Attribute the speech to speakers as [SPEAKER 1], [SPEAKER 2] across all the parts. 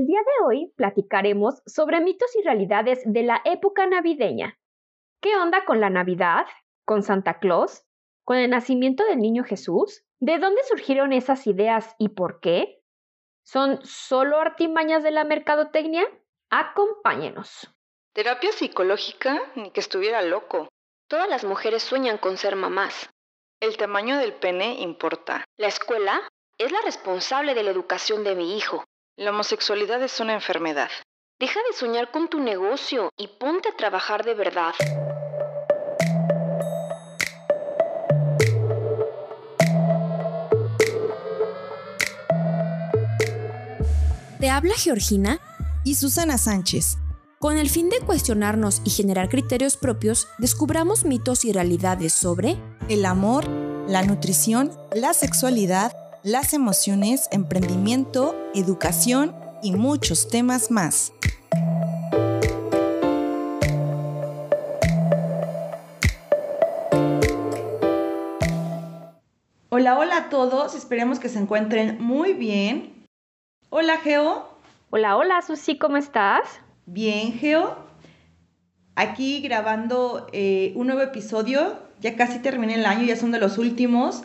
[SPEAKER 1] el día de hoy platicaremos sobre mitos y realidades de la época navideña. ¿Qué onda con la Navidad? ¿Con Santa Claus? ¿Con el nacimiento del niño Jesús? ¿De dónde surgieron esas ideas y por qué? ¿Son solo artimañas de la mercadotecnia? Acompáñenos.
[SPEAKER 2] Terapia psicológica, ni que estuviera loco.
[SPEAKER 3] Todas las mujeres sueñan con ser mamás.
[SPEAKER 2] El tamaño del pene importa.
[SPEAKER 3] La escuela es la responsable de la educación de mi hijo.
[SPEAKER 2] La homosexualidad es una enfermedad.
[SPEAKER 3] Deja de soñar con tu negocio y ponte a trabajar de verdad.
[SPEAKER 1] Te habla Georgina
[SPEAKER 4] y Susana Sánchez.
[SPEAKER 1] Con el fin de cuestionarnos y generar criterios propios, descubramos mitos y realidades sobre
[SPEAKER 4] el amor, la nutrición, la sexualidad, las emociones, emprendimiento, educación y muchos temas más.
[SPEAKER 5] Hola, hola a todos, esperemos que se encuentren muy bien. Hola, Geo.
[SPEAKER 1] Hola, hola, Susi, ¿cómo estás?
[SPEAKER 5] Bien, Geo. Aquí grabando eh, un nuevo episodio. Ya casi terminé el año, ya son de los últimos.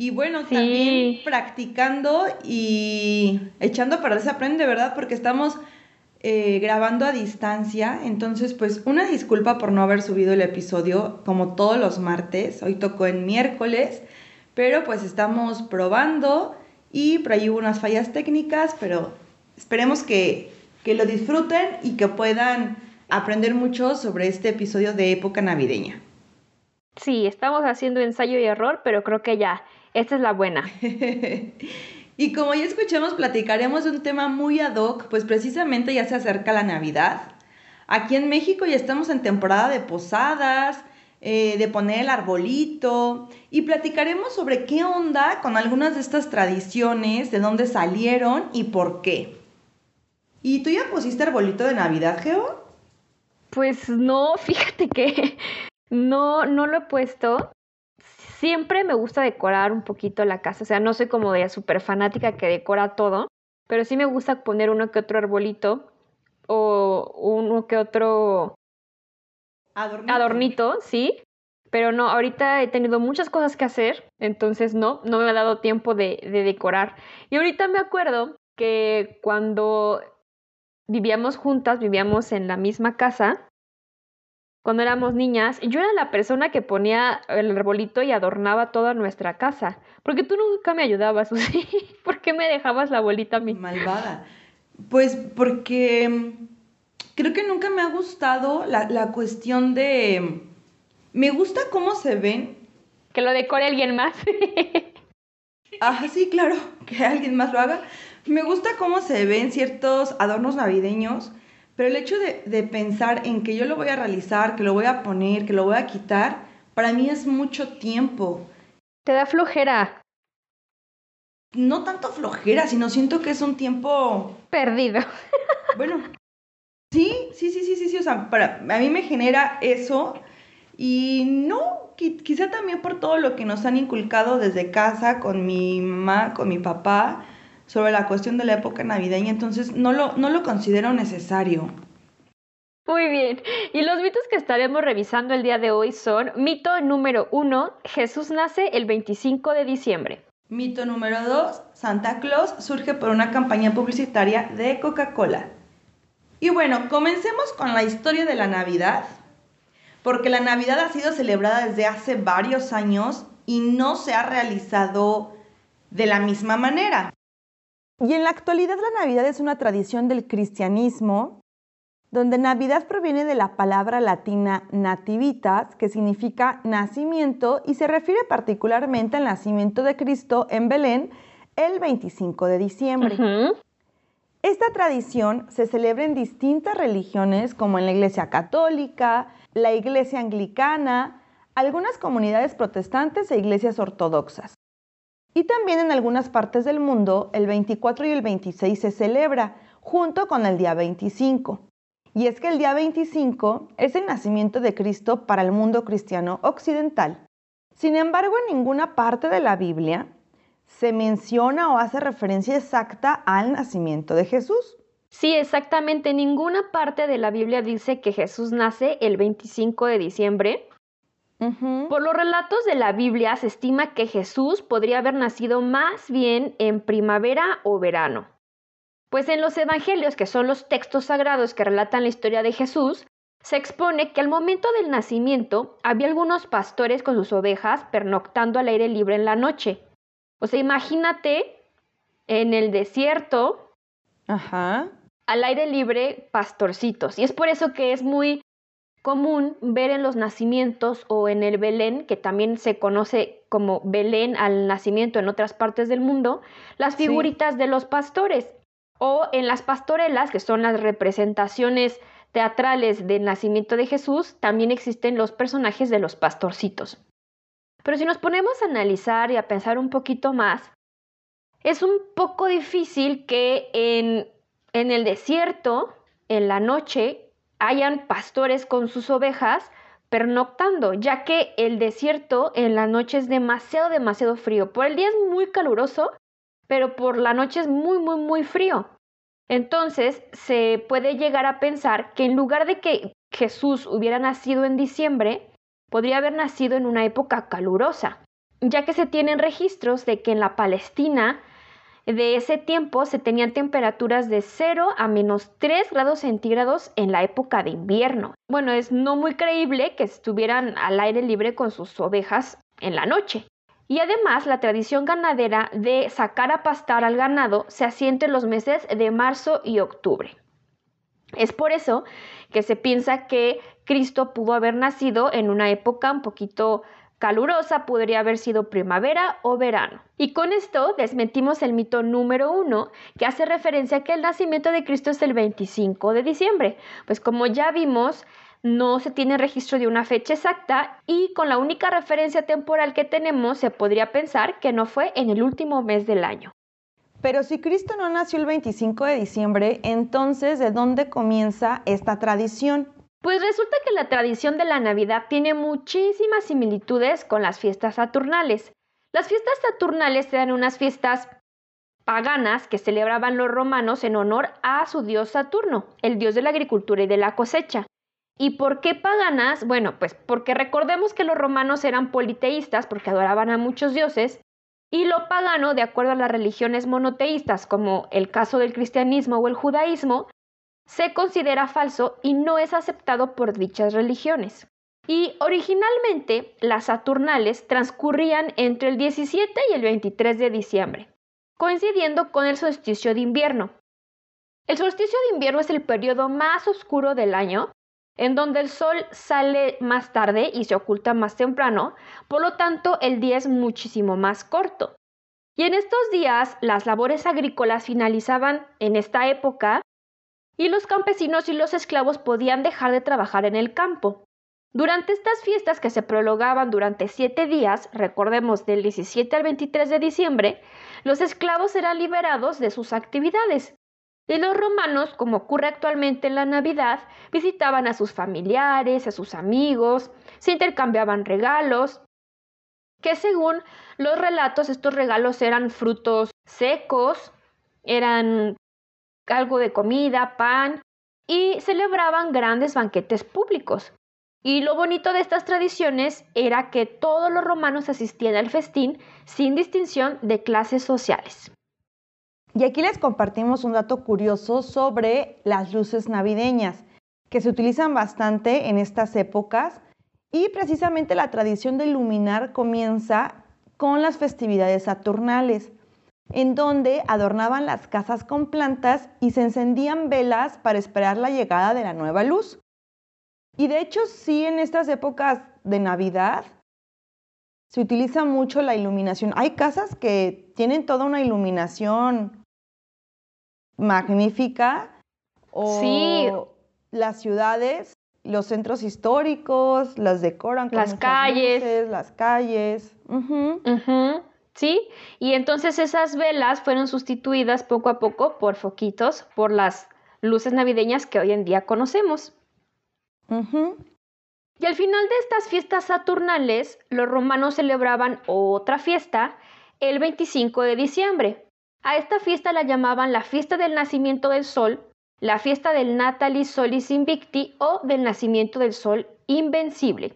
[SPEAKER 5] Y bueno, también practicando y echando a perder se aprende, ¿verdad? Porque estamos eh, grabando a distancia. Entonces, pues una disculpa por no haber subido el episodio como todos los martes. Hoy tocó en miércoles. Pero pues estamos probando y por ahí hubo unas fallas técnicas, pero esperemos que, que lo disfruten y que puedan aprender mucho sobre este episodio de época navideña.
[SPEAKER 1] Sí, estamos haciendo ensayo y error, pero creo que ya, esta es la buena.
[SPEAKER 5] y como ya escuchamos, platicaremos de un tema muy ad hoc, pues precisamente ya se acerca la Navidad. Aquí en México ya estamos en temporada de posadas, eh, de poner el arbolito y platicaremos sobre qué onda con algunas de estas tradiciones, de dónde salieron y por qué. ¿Y tú ya pusiste arbolito de Navidad, Geo?
[SPEAKER 1] Pues no, fíjate que no, no lo he puesto. Siempre me gusta decorar un poquito la casa, o sea, no soy como de súper fanática que decora todo, pero sí me gusta poner uno que otro arbolito o uno que otro Adornito. sí. Pero no, ahorita he tenido muchas cosas que hacer, entonces no, no me ha dado tiempo de, de decorar. Y ahorita me acuerdo que cuando vivíamos juntas, vivíamos en la misma casa, cuando éramos niñas, yo era la persona que ponía el arbolito y adornaba toda nuestra casa. Porque tú nunca me ayudabas. ¿Por qué me dejabas la bolita a mí?
[SPEAKER 5] Malvada. Pues porque creo que nunca me ha gustado la, cuestión de... Me gusta cómo se ven.
[SPEAKER 1] Que lo decore alguien más.
[SPEAKER 5] ah, sí, claro, que alguien más lo haga. Me gusta cómo se ven ciertos adornos navideños, pero el hecho de, de, pensar en que yo lo voy a realizar, que lo voy a poner, que lo voy a quitar, para mí es mucho tiempo.
[SPEAKER 1] ¿Te da flojera?
[SPEAKER 5] No tanto flojera, sino siento que es un tiempo...
[SPEAKER 1] Perdido.
[SPEAKER 5] Bueno, Sí, sí, sí, sí, sí, sí, o sea, para, a mí me genera eso y no, quizá también por todo lo que nos han inculcado desde casa con mi mamá, con mi papá, sobre la cuestión de la época navideña, entonces no lo, no lo considero necesario.
[SPEAKER 1] Muy bien, y los mitos que estaremos revisando el día de hoy son mito número uno, Jesús nace el 25 de diciembre.
[SPEAKER 5] Mito número dos, Santa Claus surge por una campaña publicitaria de Coca-Cola. Y bueno, comencemos con la historia de la Navidad, porque la Navidad ha sido celebrada desde hace varios años y no se ha realizado de la misma manera. Y en la actualidad la Navidad es una tradición del cristianismo, donde Navidad proviene de la palabra latina nativitas, que significa nacimiento y se refiere particularmente al nacimiento de Cristo en Belén el 25 de diciembre. Esta tradición se celebra en distintas religiones como en la Iglesia Católica, la Iglesia Anglicana, algunas comunidades protestantes e iglesias ortodoxas. Y también en algunas partes del mundo el 24 y el 26 se celebra junto con el día 25. Y es que el día 25 es el nacimiento de Cristo para el mundo cristiano occidental. Sin embargo, en ninguna parte de la Biblia se menciona o hace referencia exacta al nacimiento de Jesús.
[SPEAKER 1] Sí, exactamente. Ninguna parte de la Biblia dice que Jesús nace el 25 de diciembre. Por los relatos de la Biblia se estima que Jesús podría haber nacido más bien en primavera o verano. Pues en los evangelios, que son los textos sagrados que relatan la historia de Jesús, se expone que al momento del nacimiento había algunos pastores con sus ovejas pernoctando al aire libre en la noche. O sea, imagínate en el desierto,
[SPEAKER 5] Ajá.
[SPEAKER 1] al aire libre, pastorcitos. Y es por eso que es muy común ver en los nacimientos o en el Belén, que también se conoce como Belén al nacimiento en otras partes del mundo, las figuritas de los pastores. O en las pastorelas, que son las representaciones teatrales del nacimiento de Jesús, también existen los personajes de los pastorcitos. Pero si nos ponemos a analizar y a pensar un poquito más, es un poco difícil que en, en el desierto, en la noche, hayan pastores con sus ovejas pernoctando, ya que el desierto en la noche es demasiado, demasiado frío. Por el día es muy caluroso, pero por la noche es muy, muy, muy frío. Entonces se puede llegar a pensar que en lugar de que Jesús hubiera nacido en diciembre, podría haber nacido en una época calurosa, ya que se tienen registros de que en la Palestina de ese tiempo se tenían temperaturas de 0 a menos 3 grados centígrados en la época de invierno. Bueno, es no muy creíble que estuvieran al aire libre con sus ovejas en la noche. Y además la tradición ganadera de sacar a pastar al ganado se asiente en los meses de marzo y octubre. Es por eso que se piensa que Cristo pudo haber nacido en una época un poquito calurosa, podría haber sido primavera o verano. Y con esto desmentimos el mito número uno, que hace referencia a que el nacimiento de Cristo es el 25 de diciembre. Pues como ya vimos, no se tiene registro de una fecha exacta y con la única referencia temporal que tenemos se podría pensar que no fue en el último mes del año.
[SPEAKER 5] Pero si Cristo no nació el 25 de diciembre, entonces ¿de dónde comienza esta tradición?
[SPEAKER 1] Pues resulta que la tradición de la Navidad tiene muchísimas similitudes con las fiestas saturnales. Las fiestas saturnales eran unas fiestas paganas que celebraban los romanos en honor a su dios Saturno, el dios de la agricultura y de la cosecha. ¿Y por qué paganas? Bueno, pues porque recordemos que los romanos eran politeístas porque adoraban a muchos dioses y lo pagano, de acuerdo a las religiones monoteístas, como el caso del cristianismo o el judaísmo, se considera falso y no es aceptado por dichas religiones. Y originalmente las Saturnales transcurrían entre el 17 y el 23 de diciembre, coincidiendo con el solsticio de invierno. El solsticio de invierno es el periodo más oscuro del año en donde el sol sale más tarde y se oculta más temprano, por lo tanto el día es muchísimo más corto. Y en estos días las labores agrícolas finalizaban en esta época y los campesinos y los esclavos podían dejar de trabajar en el campo. Durante estas fiestas que se prolongaban durante siete días, recordemos del 17 al 23 de diciembre, los esclavos eran liberados de sus actividades y los romanos, como ocurre actualmente en la Navidad, visitaban a sus familiares, a sus amigos, se intercambiaban regalos, que según los relatos estos regalos eran frutos secos, eran algo de comida, pan, y celebraban grandes banquetes públicos. Y lo bonito de estas tradiciones era que todos los romanos asistían al festín sin distinción de clases sociales.
[SPEAKER 5] Y aquí les compartimos un dato curioso sobre las luces navideñas, que se utilizan bastante en estas épocas y precisamente la tradición de iluminar comienza con las festividades saturnales, en donde adornaban las casas con plantas y se encendían velas para esperar la llegada de la nueva luz. Y de hecho sí en estas épocas de Navidad se utiliza mucho la iluminación. Hay casas que tienen toda una iluminación magnífica o
[SPEAKER 1] Sí.
[SPEAKER 5] las ciudades, los centros históricos, las decoran con
[SPEAKER 1] Las calles.
[SPEAKER 5] luces, las calles. Ujú,
[SPEAKER 1] Sí, y entonces esas velas fueron sustituidas poco a poco por foquitos, por las luces navideñas que hoy en día conocemos. Y al final de estas fiestas saturnales, los romanos celebraban otra fiesta el 25 de diciembre. A esta fiesta la llamaban la fiesta del nacimiento del sol la fiesta del Natalis Solis Invicti o del nacimiento del sol invencible,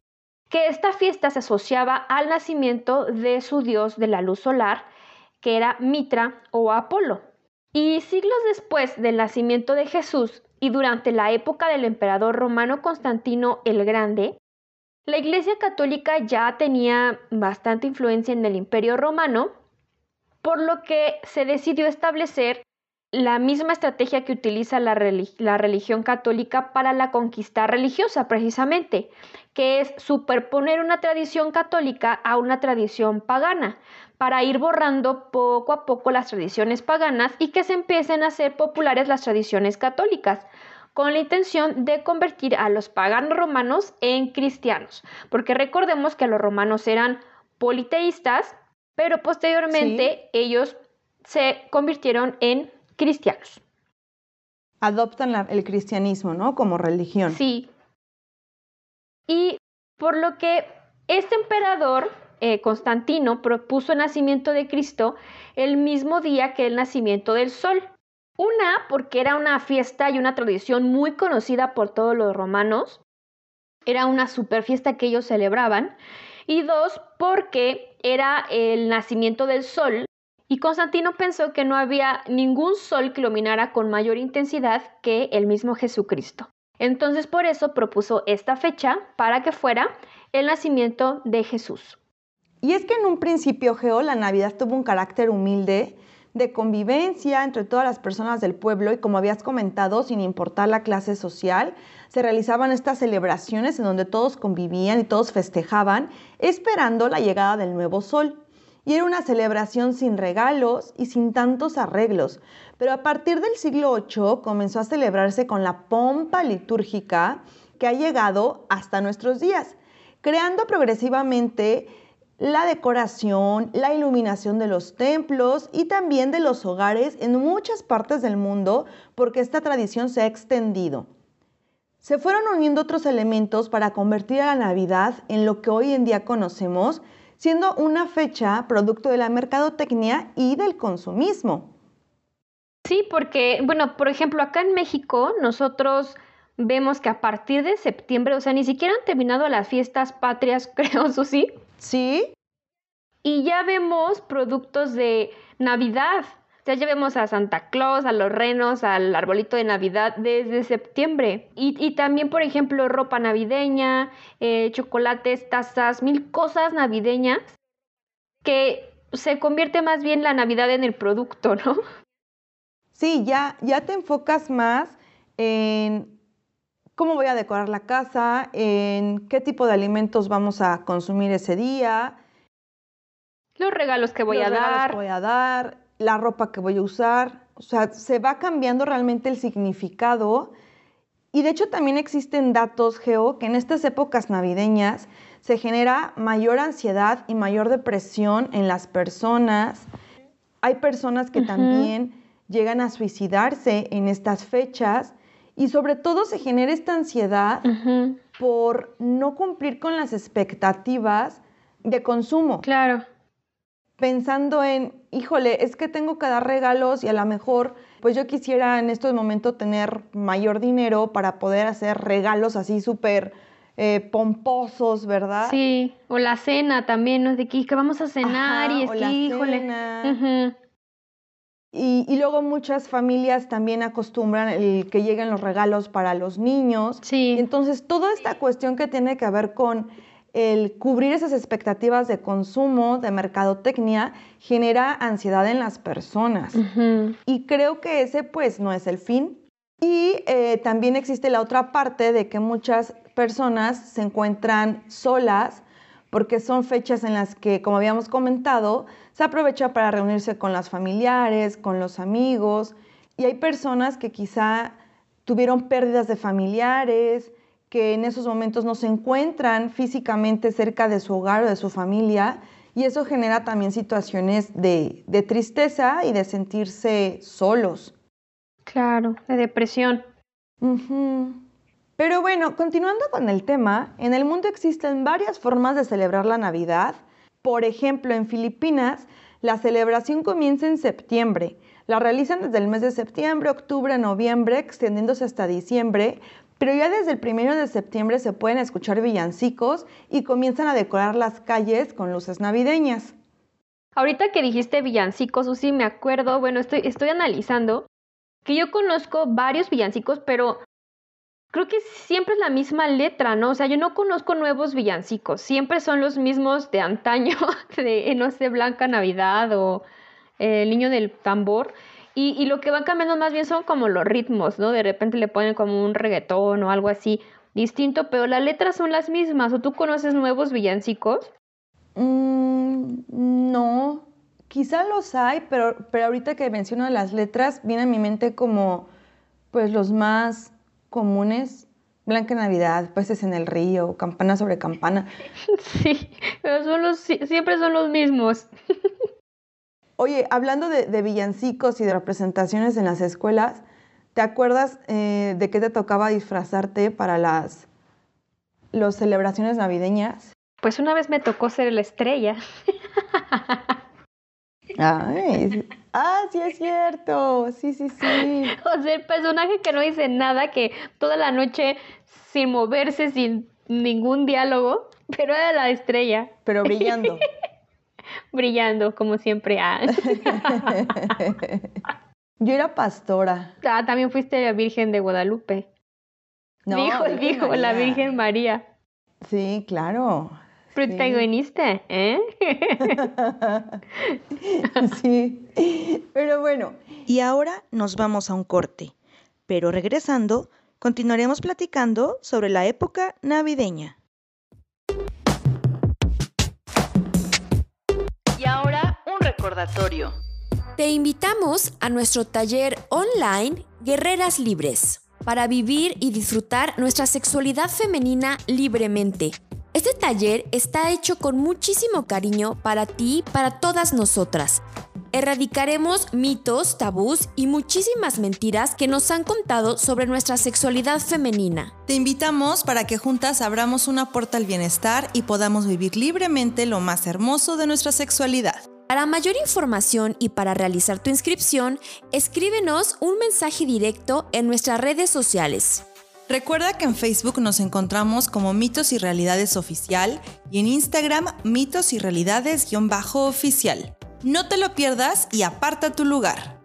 [SPEAKER 1] que esta fiesta se asociaba al nacimiento de su dios de la luz solar, que era Mitra o Apolo. Y siglos después del nacimiento de Jesús y durante la época del emperador romano Constantino el Grande, la Iglesia Católica ya tenía bastante influencia en el Imperio Romano, por lo que se decidió establecer la misma estrategia que utiliza la, religión católica para la conquista religiosa, precisamente, que es superponer una tradición católica a una tradición pagana, para ir borrando poco a poco las tradiciones paganas y que se empiecen a hacer populares las tradiciones católicas con la intención de convertir a los paganos romanos en cristianos, porque recordemos que los romanos eran politeístas, pero posteriormente ellos se convirtieron en cristianos.
[SPEAKER 5] Adoptan el cristianismo, ¿no? Como religión.
[SPEAKER 1] Sí. Y por lo que este emperador, eh, Constantino, propuso el nacimiento de Cristo el mismo día que el nacimiento del sol. Una, porque era una fiesta y una tradición muy conocida por todos los romanos. Era una super fiesta que ellos celebraban. Y dos, porque era el nacimiento del sol y Constantino pensó que no había ningún sol que iluminara con mayor intensidad que el mismo Jesucristo. Entonces por eso propuso esta fecha para que fuera el nacimiento de Jesús.
[SPEAKER 5] Y es que en un principio, Geo, la Navidad tuvo un carácter humilde de convivencia entre todas las personas del pueblo y como habías comentado, sin importar la clase social, se realizaban estas celebraciones en donde todos convivían y todos festejaban, esperando la llegada del nuevo sol y era una celebración sin regalos y sin tantos arreglos. Pero a partir del siglo VIII comenzó a celebrarse con la pompa litúrgica que ha llegado hasta nuestros días, creando progresivamente la decoración, la iluminación de los templos y también de los hogares en muchas partes del mundo porque esta tradición se ha extendido. Se fueron uniendo otros elementos para convertir a la Navidad en lo que hoy en día conocemos siendo una fecha producto de la mercadotecnia y del consumismo.
[SPEAKER 1] Sí, porque, bueno, por ejemplo, acá en México nosotros vemos que a partir de septiembre, o sea, ni siquiera han terminado las fiestas patrias, creo, sí.
[SPEAKER 5] Sí.
[SPEAKER 1] Y ya vemos productos de Navidad. Ya llevemos a Santa Claus, a los renos, al arbolito de Navidad desde septiembre. Y, también, por ejemplo, ropa navideña, eh, chocolates, tazas, mil cosas navideñas que se convierte más bien la Navidad en el producto, ¿no?
[SPEAKER 5] Sí, ya, ya te enfocas más en cómo voy a decorar la casa, en qué tipo de alimentos vamos a consumir ese día.
[SPEAKER 1] Los regalos que voy a dar.
[SPEAKER 5] Que voy a dar, la ropa que voy a usar, o sea, se va cambiando realmente el significado. Y de hecho también existen datos, Geo, que en estas épocas navideñas se genera mayor ansiedad y mayor depresión en las personas. Hay personas que también llegan a suicidarse en estas fechas y sobre todo se genera esta ansiedad por no cumplir con las expectativas de consumo.
[SPEAKER 1] Claro
[SPEAKER 5] pensando en, híjole, es que tengo que dar regalos y a lo mejor, pues yo quisiera en estos momentos tener mayor dinero para poder hacer regalos así súper eh, pomposos, ¿verdad?
[SPEAKER 1] Sí, o la cena también, ¿no? De que, vamos a cenar y es que, híjole.
[SPEAKER 5] Y, y, luego muchas familias también acostumbran el que lleguen los regalos para los niños.
[SPEAKER 1] Sí.
[SPEAKER 5] Entonces, toda esta cuestión que tiene que ver con el cubrir esas expectativas de consumo, de mercadotecnia, genera ansiedad en las personas. Y creo que ese pues no es el fin. Y eh, también existe la otra parte de que muchas personas se encuentran solas porque son fechas en las que, como habíamos comentado, se aprovecha para reunirse con las familiares, con los amigos. Y hay personas que quizá tuvieron pérdidas de familiares, que en esos momentos no se encuentran físicamente cerca de su hogar o de su familia y eso genera también situaciones de, tristeza y de sentirse solos.
[SPEAKER 1] Claro, de depresión.
[SPEAKER 5] Pero bueno, continuando con el tema, en el mundo existen varias formas de celebrar la Navidad. Por ejemplo, en Filipinas, la celebración comienza en septiembre. La realizan desde el mes de septiembre, octubre, noviembre, extendiéndose hasta diciembre, pero ya desde el primero de septiembre se pueden escuchar villancicos y comienzan a decorar las calles con luces navideñas.
[SPEAKER 1] Ahorita que dijiste villancicos, Susi, me acuerdo, bueno, estoy, estoy analizando que yo conozco varios villancicos, pero creo que siempre es la misma letra, ¿no? O sea, yo no conozco nuevos villancicos, siempre son los mismos de antaño, de, no sé, Blanca Navidad o El Niño del Tambor. Y, lo que va cambiando más bien son como los ritmos, ¿no? De repente le ponen como un reggaetón o algo así distinto, pero las letras son las mismas. ¿O tú conoces nuevos villancicos?
[SPEAKER 5] Mm, no, quizá los hay, pero, pero ahorita que menciono las letras, viene a mi mente como pues los más comunes. Blanca Navidad, Peces en el Río, Campana sobre Campana.
[SPEAKER 1] Sí, pero son los, siempre son los mismos.
[SPEAKER 5] Oye, hablando de, villancicos y de representaciones en las escuelas, ¿te acuerdas eh, de qué te tocaba disfrazarte para las, las celebraciones navideñas?
[SPEAKER 1] Pues una vez me tocó ser la estrella.
[SPEAKER 5] Ay, ah, sí es cierto, sí, sí, sí.
[SPEAKER 1] O sea, el personaje que no dice nada, que toda la noche sin moverse, sin ningún diálogo, pero era la estrella.
[SPEAKER 5] Pero brillando.
[SPEAKER 1] brillando, como siempre. Ah.
[SPEAKER 5] Yo era pastora.
[SPEAKER 1] Ah, también fuiste la Virgen de Guadalupe. No, dijo, dijo, la Virgen María.
[SPEAKER 5] Sí, claro.
[SPEAKER 1] Protagonista, ¿eh?
[SPEAKER 5] sí, pero bueno.
[SPEAKER 4] Y ahora nos vamos a un corte, pero regresando, continuaremos platicando sobre la época navideña.
[SPEAKER 2] Recordatorio.
[SPEAKER 3] Te invitamos a nuestro taller online Guerreras Libres para vivir y disfrutar nuestra sexualidad femenina libremente. Este taller está hecho con muchísimo cariño para ti y para todas nosotras. Erradicaremos mitos, tabús y muchísimas mentiras que nos han contado sobre nuestra sexualidad femenina.
[SPEAKER 4] Te invitamos para que juntas abramos una puerta al bienestar y podamos vivir libremente lo más hermoso de nuestra sexualidad.
[SPEAKER 3] Para mayor información y para realizar tu inscripción, escríbenos un mensaje directo en nuestras redes sociales.
[SPEAKER 4] Recuerda que en Facebook nos encontramos como Mitos y Realidades Oficial y en Instagram Mitos y Realidades-Oficial. No te lo pierdas y aparta tu lugar.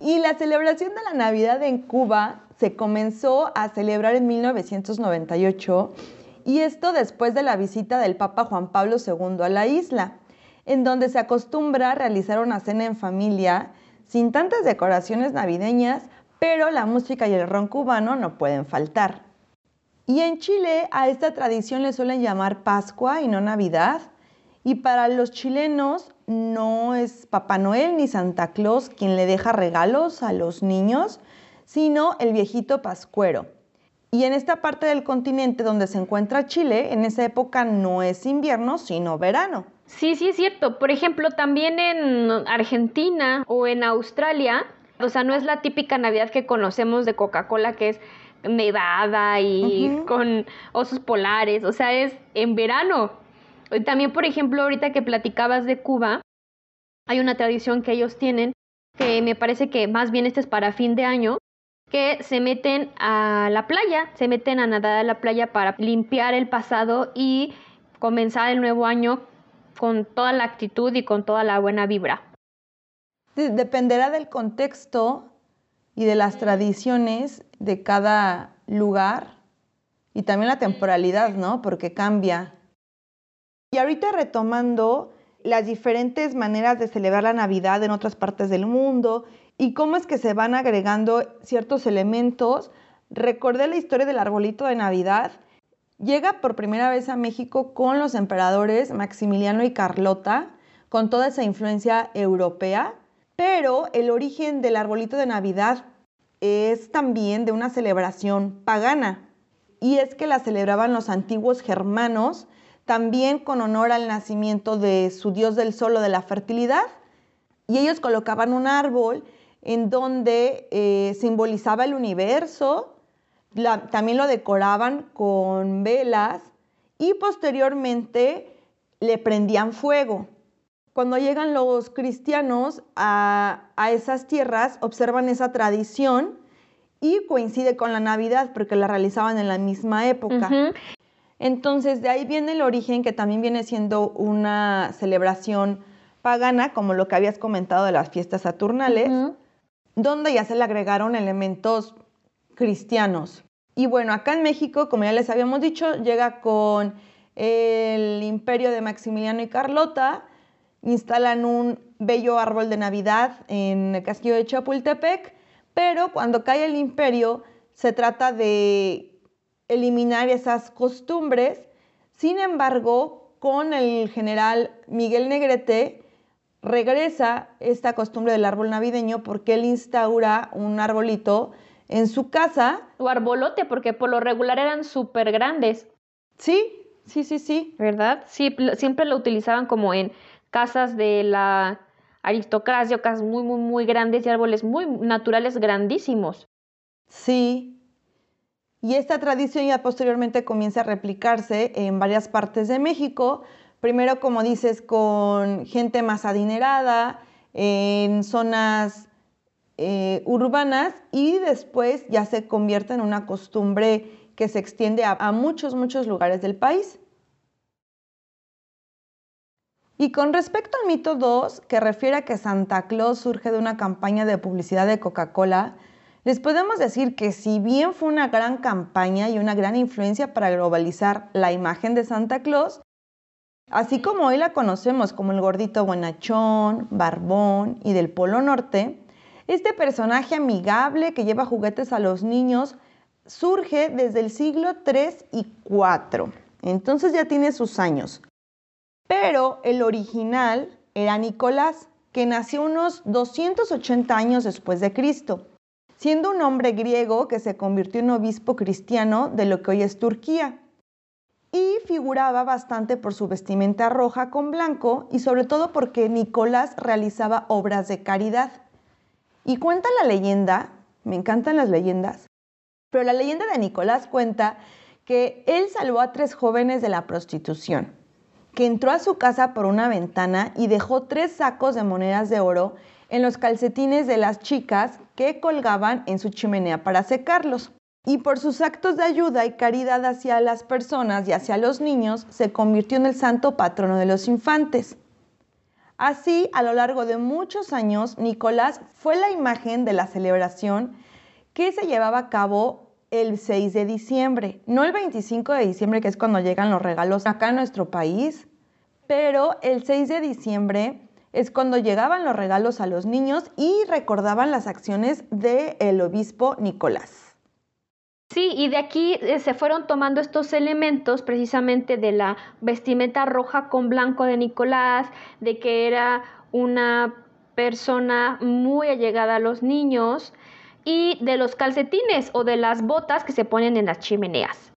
[SPEAKER 5] Y la celebración de la Navidad en Cuba se comenzó a celebrar en 1998 y esto después de la visita del Papa Juan Pablo II a la isla, en donde se acostumbra realizar una cena en familia sin tantas decoraciones navideñas, pero la música y el ron cubano no pueden faltar. Y en Chile a esta tradición le suelen llamar Pascua y no Navidad, y para los chilenos no es Papá Noel ni Santa Claus quien le deja regalos a los niños, sino el viejito pascuero y en esta parte del continente donde se encuentra Chile, en esa época no es invierno, sino verano.
[SPEAKER 1] Sí, sí es cierto. Por ejemplo, también en Argentina o en Australia, o sea, no es la típica Navidad que conocemos de Coca-Cola, que es nevada y con osos polares, o sea, es en verano. También, por ejemplo, ahorita que platicabas de Cuba, hay una tradición que ellos tienen, que me parece que más bien este es para fin de año, que se meten a la playa, se meten a nadar a la playa para limpiar el pasado y comenzar el nuevo año con toda la actitud y con toda la buena vibra.
[SPEAKER 5] Dependerá del contexto y de las tradiciones de cada lugar y también la temporalidad, ¿no? Porque cambia. Y ahorita retomando las diferentes maneras de celebrar la Navidad en otras partes del mundo y cómo es que se van agregando ciertos elementos. Recordé la historia del arbolito de Navidad. Llega por primera vez a México con los emperadores Maximiliano y Carlota, con toda esa influencia europea, pero el origen del arbolito de Navidad es también de una celebración pagana. Y es que la celebraban los antiguos germanos, también con honor al nacimiento de su dios del sol o de la fertilidad. Y ellos colocaban un árbol en donde eh, simbolizaba el universo, también lo decoraban con velas y posteriormente le prendían fuego. cuando llegan los cristianos a, esas tierras, observan esa tradición y coincide con la Navidad porque la realizaban en la misma época. Entonces, de ahí viene el origen que también viene siendo una celebración pagana, como lo que habías comentado de las fiestas saturnales, donde ya se le agregaron elementos cristianos. Y bueno, acá en México, como ya les habíamos dicho, llega con el imperio de Maximiliano y Carlota, instalan un bello árbol de Navidad en el castillo de Chapultepec, pero cuando cae el imperio se trata de eliminar esas costumbres. Sin embargo, con el general Miguel Negrete regresa esta costumbre del árbol navideño porque él instaura un arbolito en su casa.
[SPEAKER 1] O arbolote, porque por lo regular eran súper grandes.
[SPEAKER 5] Sí, sí, sí, sí.
[SPEAKER 1] ¿Verdad? Sí, siempre lo utilizaban como en casas de la aristocracia, casas muy, muy, muy grandes y árboles muy naturales grandísimos.
[SPEAKER 5] Sí. Y esta tradición ya posteriormente comienza a replicarse en varias partes de México. Primero, como dices, con gente más adinerada, en zonas eh, urbanas y después ya se convierte en una costumbre que se extiende a muchos, muchos lugares del país. Y con respecto al mito 2, que refiere a que Santa Claus surge de una campaña de publicidad de Coca-Cola, les podemos decir que si bien fue una gran campaña y una gran influencia para globalizar la imagen de Santa Claus, así como hoy la conocemos como el gordito bonachón, barbón y del Polo Norte, este personaje amigable que lleva juguetes a los niños surge desde el siglo 3 y 4. Entonces ya tiene sus años. Pero el original era Nicolás, que nació unos 280 años después de Cristo, siendo un hombre griego que se convirtió en obispo cristiano de lo que hoy es Turquía. Y figuraba bastante por su vestimenta roja con blanco y sobre todo porque Nicolás realizaba obras de caridad. Y cuenta la leyenda, me encantan las leyendas, pero la leyenda de Nicolás cuenta que él salvó a tres jóvenes de la prostitución que entró a su casa por una ventana y dejó tres sacos de monedas de oro en los calcetines de las chicas que colgaban en su chimenea para secarlos. Y por sus actos de ayuda y caridad hacia las personas y hacia los niños, se convirtió en el santo patrono de los infantes. Así, a lo largo de muchos años, Nicolás fue la imagen de la celebración que se llevaba a cabo el 6 de diciembre, no el 25 de diciembre, que es cuando llegan los regalos acá en nuestro país, pero el 6 de diciembre es cuando llegaban los regalos a los niños y recordaban las acciones del obispo Nicolás.
[SPEAKER 1] Sí, y de aquí eh, se fueron tomando estos elementos precisamente de la vestimenta roja con blanco de Nicolás, de que era una persona muy allegada a los niños, y de los calcetines o de las botas que se ponen en las chimeneas.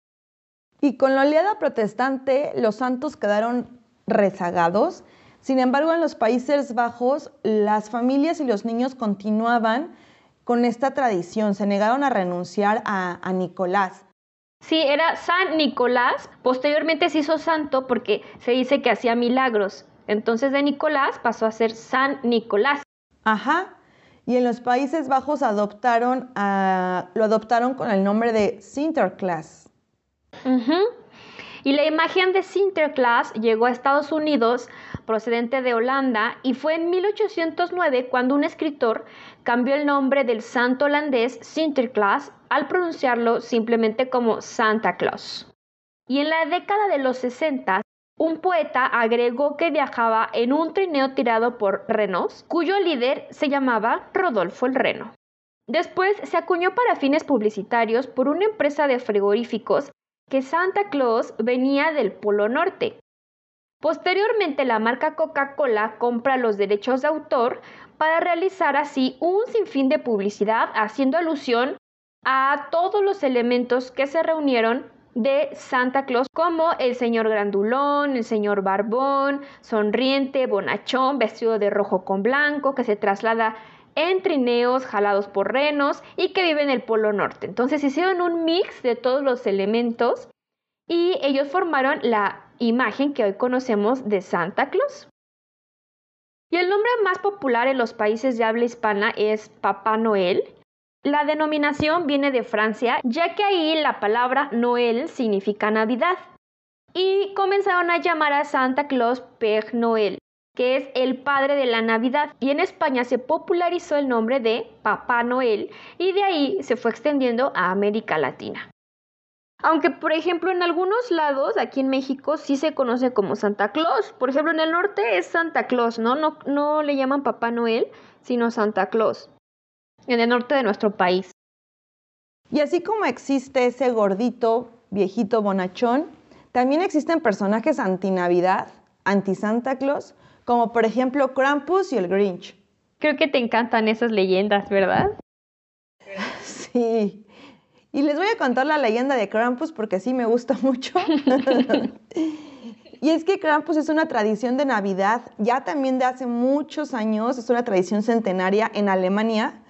[SPEAKER 5] Y con la oleada protestante, los santos quedaron rezagados. Sin embargo, en los Países Bajos, las familias y los niños continuaban con esta tradición, se negaron a renunciar a, a Nicolás.
[SPEAKER 1] Sí, era San Nicolás. Posteriormente se hizo santo porque se dice que hacía milagros. Entonces de Nicolás pasó a ser San Nicolás.
[SPEAKER 5] Ajá. Y en los Países Bajos adoptaron lo adoptaron con el nombre de Sinterklaas.
[SPEAKER 1] Y la imagen de Sinterklaas llegó a Estados Unidos procedente de Holanda y fue en 1809 cuando un escritor cambió el nombre del santo holandés Sinterklaas al pronunciarlo simplemente como Santa Claus. Y en la década de los 60 un poeta agregó que viajaba en un trineo tirado por renos, cuyo líder se llamaba Rodolfo el Reno. Después se acuñó para fines publicitarios por una empresa de frigoríficos que Santa Claus venía del Polo Norte. Posteriormente la marca Coca-Cola compra los derechos de autor para realizar así un sinfín de publicidad haciendo alusión a todos los elementos que se reunieron de Santa Claus como el señor grandulón, el señor barbón, sonriente, bonachón, vestido de rojo con blanco, que se traslada en trineos jalados por renos y que vive en el Polo Norte. Entonces hicieron un mix de todos los elementos y ellos formaron la imagen que hoy conocemos de Santa Claus. Y el nombre más popular en los países de habla hispana es Papá Noel. La denominación viene de Francia, ya que ahí la palabra Noel significa Navidad. Y comenzaron a llamar a Santa Claus Père Noel, que es el padre de la Navidad. Y en España se popularizó el nombre de Papá Noel y de ahí se fue extendiendo a América Latina. Aunque, por ejemplo, en algunos lados, aquí en México, sí se conoce como Santa Claus. Por ejemplo, en el norte es Santa Claus, ¿no? No, no le llaman Papá Noel, sino Santa Claus. En el norte de nuestro país.
[SPEAKER 5] Y así como existe ese gordito, viejito bonachón, también existen personajes anti-Navidad, anti-Santa Claus, como por ejemplo Krampus y el Grinch.
[SPEAKER 1] Creo que te encantan esas leyendas, ¿verdad?
[SPEAKER 5] Sí. Y les voy a contar la leyenda de Krampus porque sí me gusta mucho. y es que Krampus es una tradición de Navidad, ya también de hace muchos años, es una tradición centenaria en Alemania.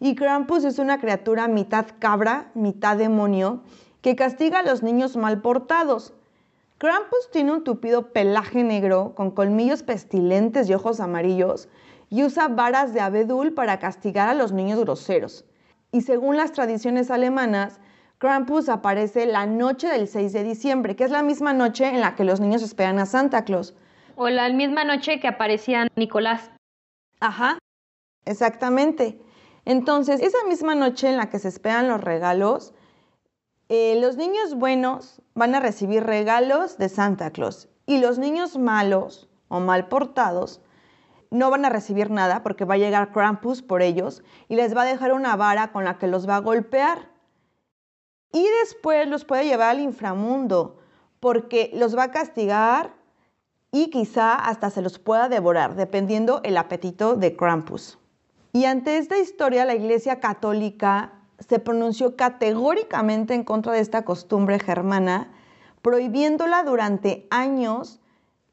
[SPEAKER 5] Y Krampus es una criatura mitad cabra, mitad demonio, que castiga a los niños mal portados. Krampus tiene un tupido pelaje negro con colmillos pestilentes y ojos amarillos y usa varas de abedul para castigar a los niños groseros y según las tradiciones alemanas, Krampus aparece la noche del 6 de diciembre, que es la misma noche en la que los niños esperan a Santa Claus.
[SPEAKER 1] O la misma noche que aparecía Nicolás.
[SPEAKER 5] Ajá, exactamente. Entonces, esa misma noche en la que se esperan los regalos, eh, los niños buenos van a recibir regalos de Santa Claus y los niños malos o mal portados no van a recibir nada porque va a llegar Krampus por ellos y les va a dejar una vara con la que los va a golpear. Y después los puede llevar al inframundo porque los va a castigar y quizá hasta se los pueda devorar, dependiendo el apetito de Krampus. Y ante esta historia, la Iglesia Católica se pronunció categóricamente en contra de esta costumbre germana, prohibiéndola durante años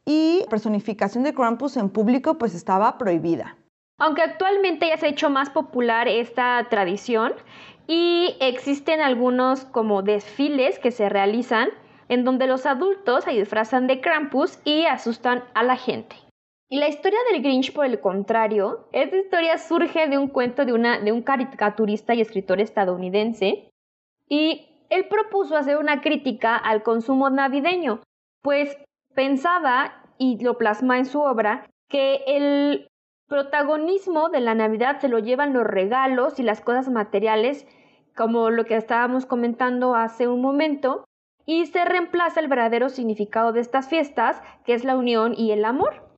[SPEAKER 5] y personificación de Krampus en público pues estaba prohibida.
[SPEAKER 1] Aunque actualmente ya se ha hecho más popular esta tradición y existen algunos como desfiles que se realizan en donde los adultos se disfrazan de Krampus y asustan a la gente. Y la historia del Grinch, por el contrario, esta historia surge de un cuento de, una, de un caricaturista y escritor estadounidense y él propuso hacer una crítica al consumo navideño, pues pensaba, y lo plasma en su obra, que el protagonismo de la Navidad se lo llevan los regalos y las cosas materiales, como lo que estábamos comentando hace un momento, y se reemplaza el verdadero significado de estas fiestas, que es la unión y el amor.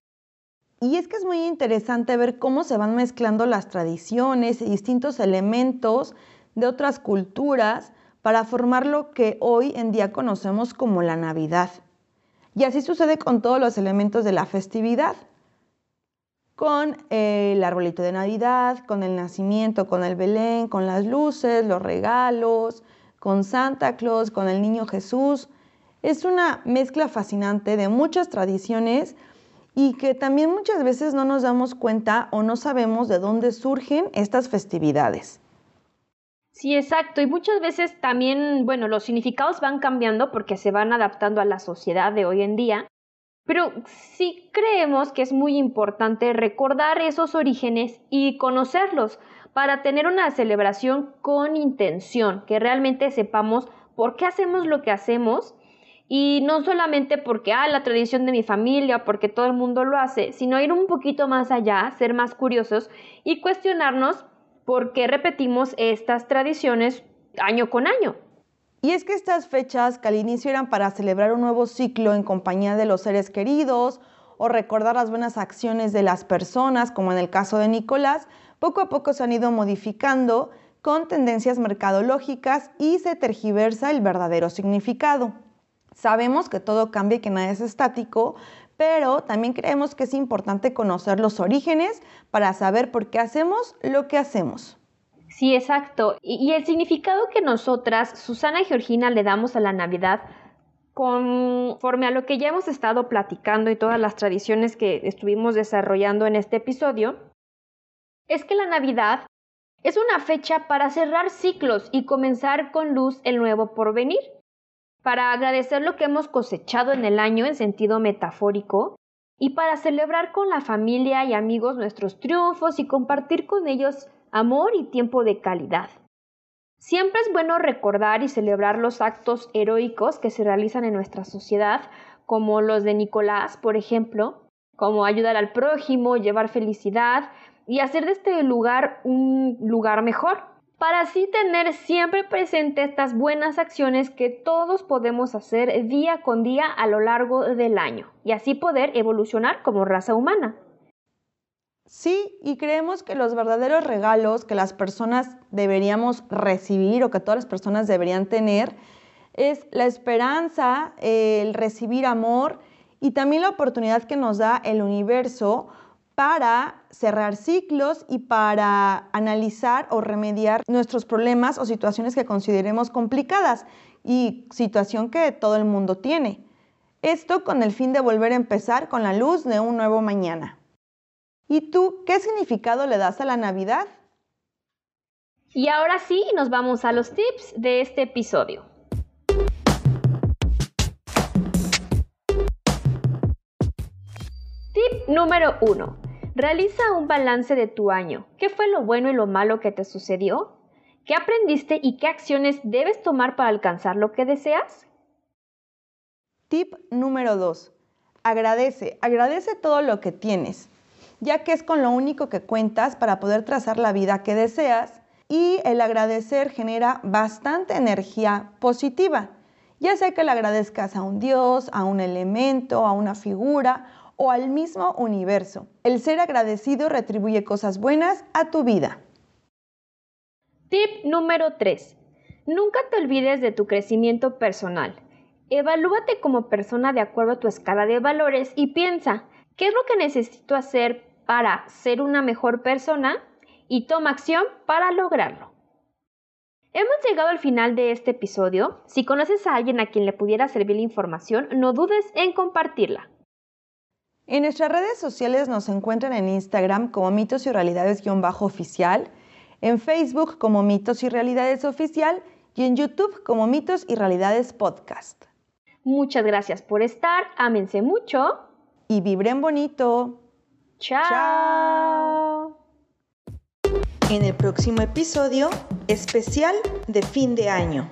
[SPEAKER 5] Y es que es muy interesante ver cómo se van mezclando las tradiciones y distintos elementos de otras culturas para formar lo que hoy en día conocemos como la Navidad. Y así sucede con todos los elementos de la festividad. Con el arbolito de Navidad, con el nacimiento, con el Belén, con las luces, los regalos, con Santa Claus, con el niño Jesús. Es una mezcla fascinante de muchas tradiciones y que también muchas veces no nos damos cuenta o no sabemos de dónde surgen estas festividades.
[SPEAKER 1] Sí, exacto. Y muchas veces también, bueno, los significados van cambiando porque se van adaptando a la sociedad de hoy en día. Pero sí creemos que es muy importante recordar esos orígenes y conocerlos para tener una celebración con intención, que realmente sepamos por qué hacemos lo que hacemos y no solamente porque, ah, la tradición de mi familia, porque todo el mundo lo hace, sino ir un poquito más allá, ser más curiosos y cuestionarnos por qué repetimos estas tradiciones año con año.
[SPEAKER 5] Y es que estas fechas que al inicio eran para celebrar un nuevo ciclo en compañía de los seres queridos o recordar las buenas acciones de las personas, como en el caso de Nicolás, poco a poco se han ido modificando con tendencias mercadológicas y se tergiversa el verdadero significado. Sabemos que todo cambia y que nada es estático, pero también creemos que es importante conocer los orígenes para saber por qué hacemos lo que hacemos.
[SPEAKER 1] Sí, exacto. Y, el significado que nosotras, Susana y Georgina, le damos a la Navidad, conforme a lo que ya hemos estado platicando y todas las tradiciones que estuvimos desarrollando en este episodio, es que la Navidad es una fecha para cerrar ciclos y comenzar con luz el nuevo porvenir para agradecer lo que hemos cosechado en el año en sentido metafórico y para celebrar con la familia y amigos nuestros triunfos y compartir con ellos amor y tiempo de calidad. Siempre es bueno recordar y celebrar los actos heroicos que se realizan en nuestra sociedad, como los de Nicolás, por ejemplo, como ayudar al prójimo, llevar felicidad y hacer de este lugar un lugar mejor, para así tener siempre presente estas buenas acciones que todos podemos hacer día con día a lo largo del año y así poder evolucionar como raza humana.
[SPEAKER 5] Sí, y creemos que los verdaderos regalos que las personas deberíamos recibir o que todas las personas deberían tener es la esperanza, el recibir amor y también la oportunidad que nos da el universo para cerrar ciclos y para analizar o remediar nuestros problemas o situaciones que consideremos complicadas y situación que todo el mundo tiene. Esto con el fin de volver a empezar con la luz de un nuevo mañana. ¿Y tú qué significado le das a la Navidad?
[SPEAKER 1] Y ahora sí, nos vamos a los tips de este episodio. Tip número 1. Realiza un balance de tu año. ¿Qué fue lo bueno y lo malo que te sucedió? ¿Qué aprendiste y qué acciones debes tomar para alcanzar lo que deseas?
[SPEAKER 5] Tip número 2. Agradece, agradece todo lo que tienes, ya que es con lo único que cuentas para poder trazar la vida que deseas y el agradecer genera bastante energía positiva, ya sea que le agradezcas a un dios, a un elemento, a una figura o al mismo universo. El ser agradecido retribuye cosas buenas a tu vida.
[SPEAKER 1] Tip número 3. Nunca te olvides de tu crecimiento personal. Evalúate como persona de acuerdo a tu escala de valores y piensa, ¿qué es lo que necesito hacer para ser una mejor persona? Y toma acción para lograrlo. Hemos llegado al final de este episodio. Si conoces a alguien a quien le pudiera servir la información, no dudes en compartirla.
[SPEAKER 5] En nuestras redes sociales nos encuentran en Instagram como mitos y realidades-oficial, en Facebook como mitos y realidades oficial y en YouTube como mitos y realidades podcast.
[SPEAKER 1] Muchas gracias por estar, ámense mucho
[SPEAKER 5] y vibren bonito.
[SPEAKER 1] Chao. Chao.
[SPEAKER 2] En el próximo episodio, especial de fin de año.